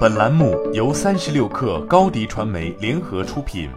本栏目由三十六氪高低传媒联合出品。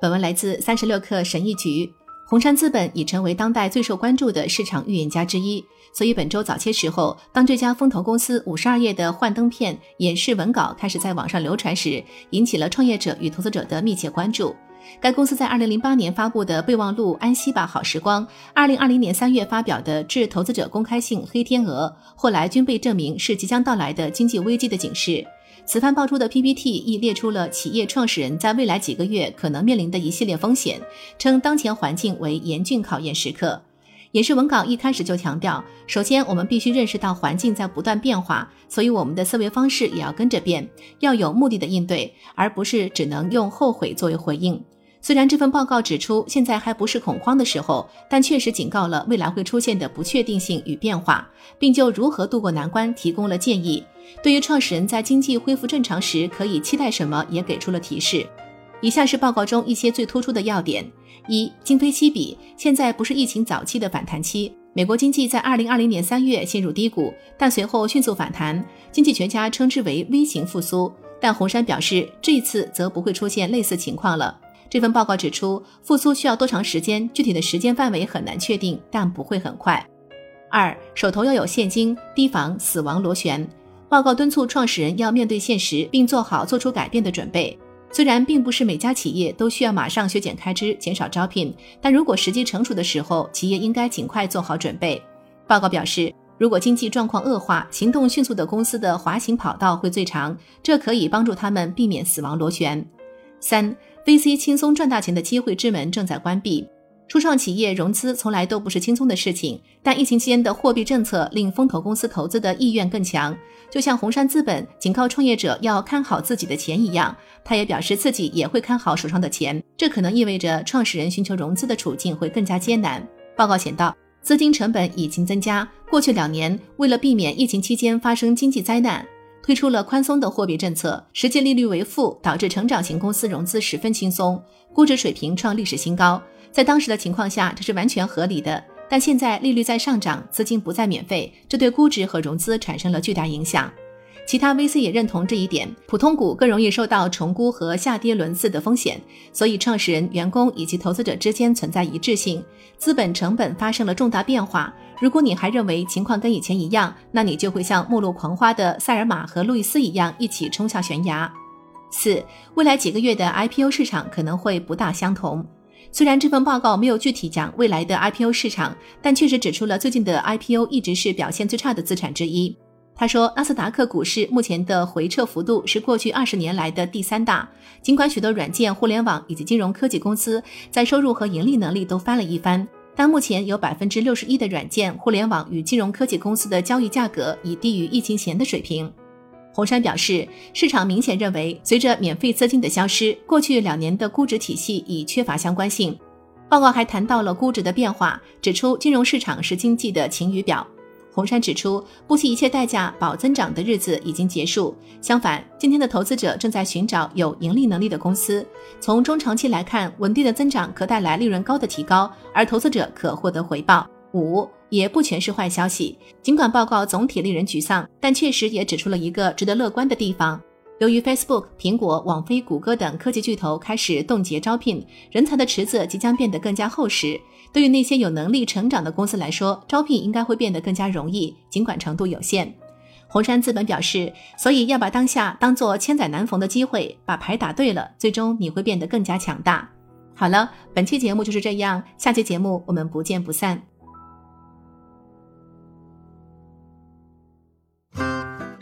本文来自三十六氪神译局。红杉资本已成为当代最受关注的市场预言家之一，所以本周早些时候，当这家风投公司五十二页的幻灯片演示文稿开始在网上流传时，引起了创业者与投资者的密切关注。该公司在二零零八年发布的备忘录《安息吧，好时光》，二零二零年三月发表的致投资者公开信《黑天鹅》，后来均被证明是即将到来的经济危机的警示。此番爆出的 PPT 亦列出了企业创始人在未来几个月可能面临的一系列风险，称当前环境为严峻考验时刻。也是文稿一开始就强调，首先我们必须认识到环境在不断变化，所以我们的思维方式也要跟着变，要有目的的应对，而不是只能用后悔作为回应。虽然这份报告指出现在还不是恐慌的时候，但确实警告了未来会出现的不确定性与变化，并就如何渡过难关提供了建议。对于创始人在经济恢复正常时可以期待什么，也给出了提示。以下是报告中一些最突出的要点：一、今非昔比，现在不是疫情早期的反弹期。美国经济在二零二零年三月陷入低谷，但随后迅速反弹，经济学家称之为 V 型复苏。但红杉表示，这次则不会出现类似情况了。这份报告指出，复苏需要多长时间，具体的时间范围很难确定，但不会很快。二、手头要有现金，提防死亡螺旋。报告敦促创始人要面对现实，并做好做出改变的准备。虽然并不是每家企业都需要马上削减开支、减少招聘，但如果时机成熟的时候，企业应该尽快做好准备。报告表示，如果经济状况恶化，行动迅速的公司的滑行跑道会最长，这可以帮助他们避免死亡螺旋。三、VC 轻松赚大钱的机会之门正在关闭。初创企业融资从来都不是轻松的事情，但疫情期间的货币政策令风投公司投资的意愿更强。就像红杉资本警告创业者要看好自己的钱一样，他也表示自己也会看好手上的钱。这可能意味着创始人寻求融资的处境会更加艰难。报告写道，资金成本已经增加。过去两年，为了避免疫情期间发生经济灾难，推出了宽松的货币政策，实际利率为负，导致成长型公司融资十分轻松，估值水平创历史新高。在当时的情况下，这是完全合理的。但现在利率在上涨，资金不再免费，这对估值和融资产生了巨大影响。其他 VC 也认同这一点，普通股更容易受到重估和下跌轮次的风险，所以创始人、员工以及投资者之间存在一致性。资本成本发生了重大变化。如果你还认为情况跟以前一样，那你就会像末路狂花的塞尔玛和路易斯一样，一起冲下悬崖。四，未来几个月的 IPO 市场可能会不大相同。虽然这份报告没有具体讲未来的 IPO 市场，但确实指出了最近的 IPO 一直是表现最差的资产之一。他说，纳斯达克股市目前的回撤幅度是过去二十年来的第三大。尽管许多软件、互联网以及金融科技公司在收入和盈利能力都翻了一番，但目前有百分之六十一的软件、互联网与金融科技公司的交易价格已低于疫情前的水平。红杉表示，市场明显认为，随着免费资金的消失，过去两年的估值体系已缺乏相关性。报告还谈到了估值的变化，指出金融市场是经济的晴雨表。红杉指出，不惜一切代价保增长的日子已经结束。相反，今天的投资者正在寻找有盈利能力的公司。从中长期来看，稳定的增长可带来利润高的提高，而投资者可获得回报。五。也不全是坏消息。尽管报告总体令人沮丧，但确实也指出了一个值得乐观的地方。由于 Facebook、苹果、网飞、谷歌等科技巨头开始冻结招聘，人才的池子即将变得更加厚实。对于那些有能力成长的公司来说，招聘应该会变得更加容易，尽管程度有限。红杉资本表示，所以要把当下当做千载难逢的机会，把牌打对了，最终你会变得更加强大。好了，本期节目就是这样，下期节目我们不见不散。